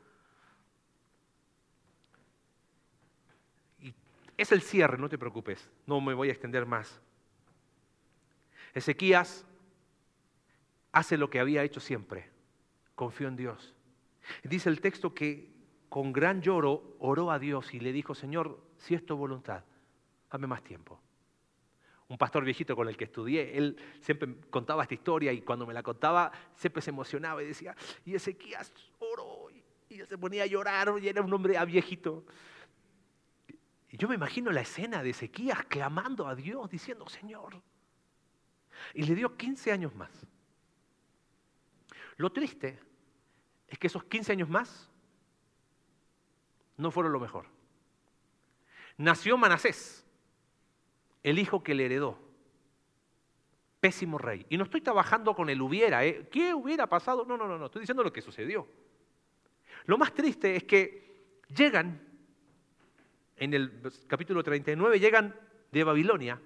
Y es el cierre, no te preocupes, no me voy a extender más. Ezequías hace lo que había hecho siempre, confió en Dios. Dice el texto que con gran lloro oró a Dios y le dijo, Señor, si es tu voluntad, dame más tiempo un pastor viejito con el que estudié, él siempre contaba esta historia y cuando me la contaba siempre se emocionaba y decía, y Ezequías oró y se ponía a llorar y era un hombre viejito. Y yo me imagino la escena de Ezequías clamando a Dios, diciendo, Señor. Y le dio 15 años más. Lo triste es que esos 15 años más no fueron lo mejor. Nació Manasés, el hijo que le heredó. Pésimo rey. Y no estoy trabajando con el hubiera, ¿eh? ¿Qué hubiera pasado? No, no, no, no, estoy diciendo lo que sucedió. Lo más triste es que llegan, en el capítulo 39, llegan de Babilonia.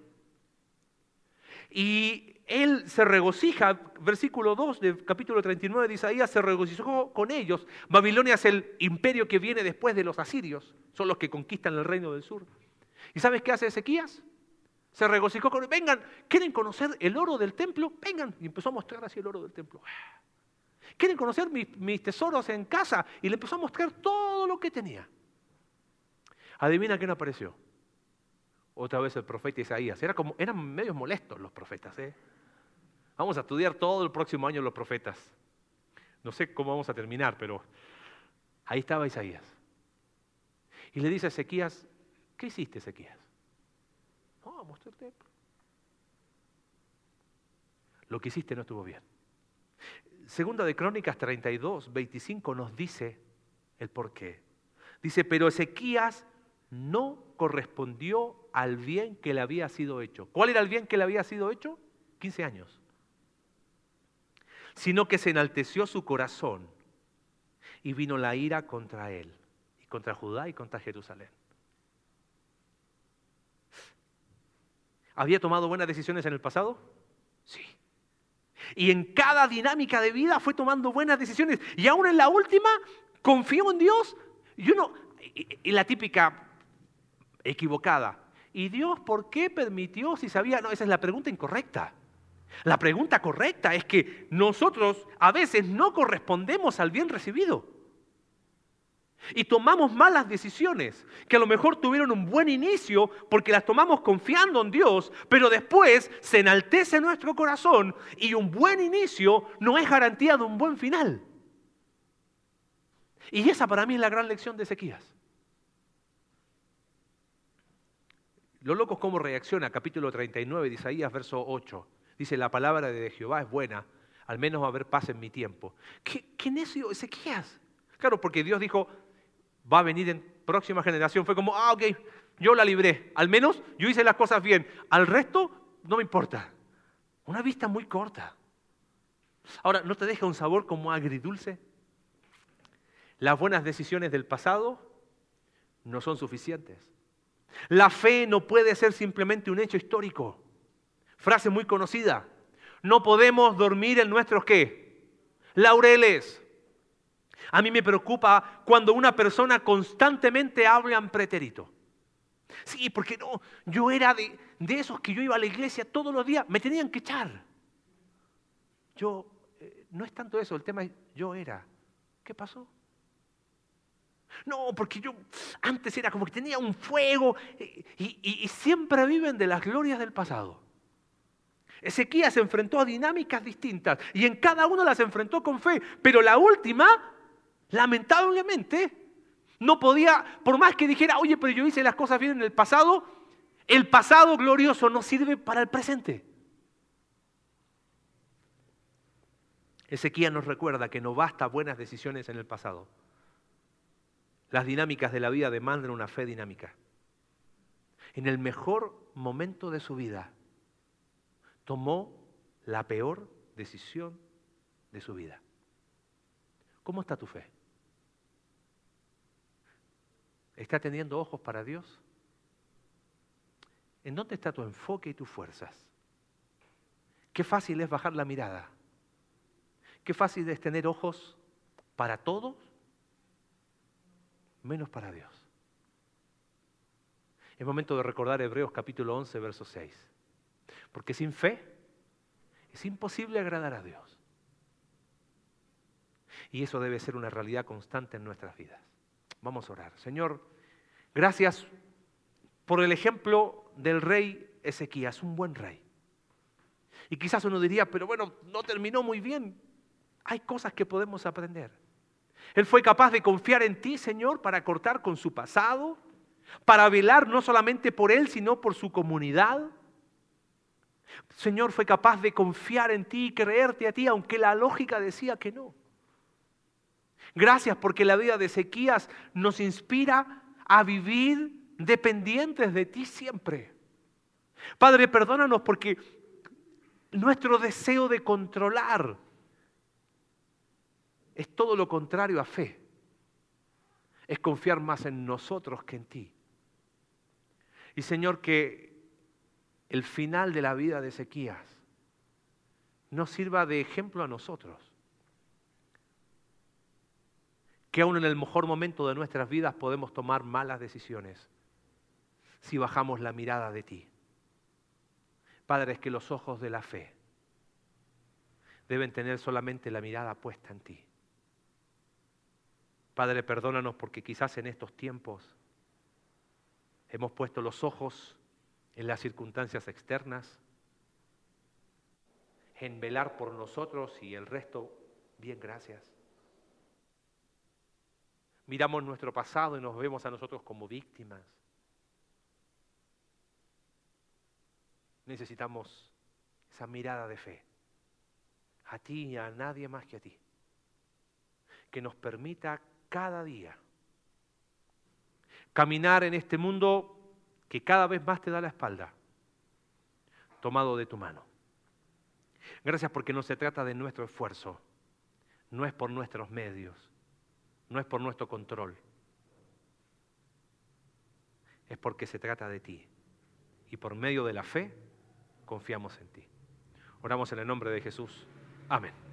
Y él se regocija, versículo 2 del capítulo 39 de Isaías, se regocijó con ellos. Babilonia es el imperio que viene después de los asirios, son los que conquistan el reino del sur. ¿Y sabes qué hace Ezequías? Se regocijó con, vengan, ¿quieren conocer el oro del templo? Vengan. Y empezó a mostrar así el oro del templo. ¿Quieren conocer mis, tesoros en casa? Y le empezó a mostrar todo lo que tenía. Adivina quién apareció. Otra vez el profeta Isaías. Era como, eran medios molestos los profetas. ¿eh? Vamos a estudiar todo el próximo año los profetas. No sé cómo vamos a terminar, pero ahí estaba Isaías. Y le dice a Ezequías, ¿qué hiciste Ezequías? No, mostré el templo. Lo que hiciste no estuvo bien. Segunda de Crónicas 32, 25 nos dice el por qué. Dice, pero Ezequías no correspondió al bien que le había sido hecho. ¿Cuál era el bien que le había sido hecho? 15 años. sino que se enalteció su corazón y vino la ira contra él, y contra Judá y contra Jerusalén. ¿Había tomado buenas decisiones en el pasado? Sí. Y en cada dinámica de vida fue tomando buenas decisiones. Y aún en la última, confió en Dios. Y la típica equivocada. ¿Y Dios por qué permitió si sabía? No, esa es la pregunta incorrecta. La pregunta correcta es que nosotros a veces no correspondemos al bien recibido. Y tomamos malas decisiones, que a lo mejor tuvieron un buen inicio porque las tomamos confiando en Dios, pero después se enaltece nuestro corazón y un buen inicio no es garantía de un buen final. Y esa para mí es la gran lección de Ezequías. Lo loco es cómo reacciona, capítulo 39 de Isaías, verso 8. Dice, la palabra de Jehová es buena, al menos va a haber paz en mi tiempo. ¿Qué, qué necio Ezequías? Claro, porque Dios dijo, va a venir en próxima generación. Fue como, ah, ok, yo la libré. Al menos yo hice las cosas bien. Al resto no me importa. Una vista muy corta. Ahora, ¿no te deja un sabor como agridulce? Las buenas decisiones del pasado no son suficientes. La fe no puede ser simplemente un hecho histórico. Frase muy conocida. No podemos dormir en nuestros qué? Laureles. A mí me preocupa cuando una persona constantemente habla en pretérito. Sí, porque no, yo era de, esos que yo iba a la iglesia todos los días, me tenían que echar. Yo, eh, no es tanto eso, el tema es, yo era. ¿Qué pasó? No, porque yo antes era como que tenía un fuego eh, y, siempre viven de las glorias del pasado. Ezequías se enfrentó a dinámicas distintas y en cada una las enfrentó con fe, pero la última lamentablemente, no podía, por más que dijera, oye, pero yo hice las cosas bien en el pasado, el pasado glorioso no sirve para el presente. Ezequiel nos recuerda que no basta buenas decisiones en el pasado. Las dinámicas de la vida demandan una fe dinámica. En el mejor momento de su vida, tomó la peor decisión de su vida. ¿Cómo está tu fe? ¿Está teniendo ojos para Dios? ¿En dónde está tu enfoque y tus fuerzas? Qué fácil es bajar la mirada. Qué fácil es tener ojos para todos, menos para Dios. Es momento de recordar Hebreos capítulo 11, verso 6. Porque sin fe es imposible agradar a Dios. Y eso debe ser una realidad constante en nuestras vidas. Vamos a orar. Señor, Gracias por el ejemplo del rey Ezequías, un buen rey. Y quizás uno diría, pero bueno, no terminó muy bien. Hay cosas que podemos aprender. Él fue capaz de confiar en ti, Señor, para cortar con su pasado, para velar no solamente por él, sino por su comunidad. Señor fue capaz de confiar en ti y creerte a ti, aunque la lógica decía que no. Gracias porque la vida de Ezequías nos inspira a vivir dependientes de ti siempre. Padre, perdónanos porque nuestro deseo de controlar es todo lo contrario a fe. Es confiar más en nosotros que en ti. Y Señor, que el final de la vida de Ezequías nos sirva de ejemplo a nosotros que aún en el mejor momento de nuestras vidas podemos tomar malas decisiones si bajamos la mirada de ti. Padre, es que los ojos de la fe deben tener solamente la mirada puesta en ti. Padre, perdónanos porque quizás en estos tiempos hemos puesto los ojos en las circunstancias externas, en velar por nosotros y el resto, bien, gracias miramos nuestro pasado y nos vemos a nosotros como víctimas. Necesitamos esa mirada de fe, a ti y a nadie más que a ti, que nos permita cada día caminar en este mundo que cada vez más te da la espalda, tomado de tu mano. Gracias porque no se trata de nuestro esfuerzo, no es por nuestros medios, no es por nuestro control, es porque se trata de ti. Y por medio de la fe confiamos en ti. Oramos en el nombre de Jesús. Amén.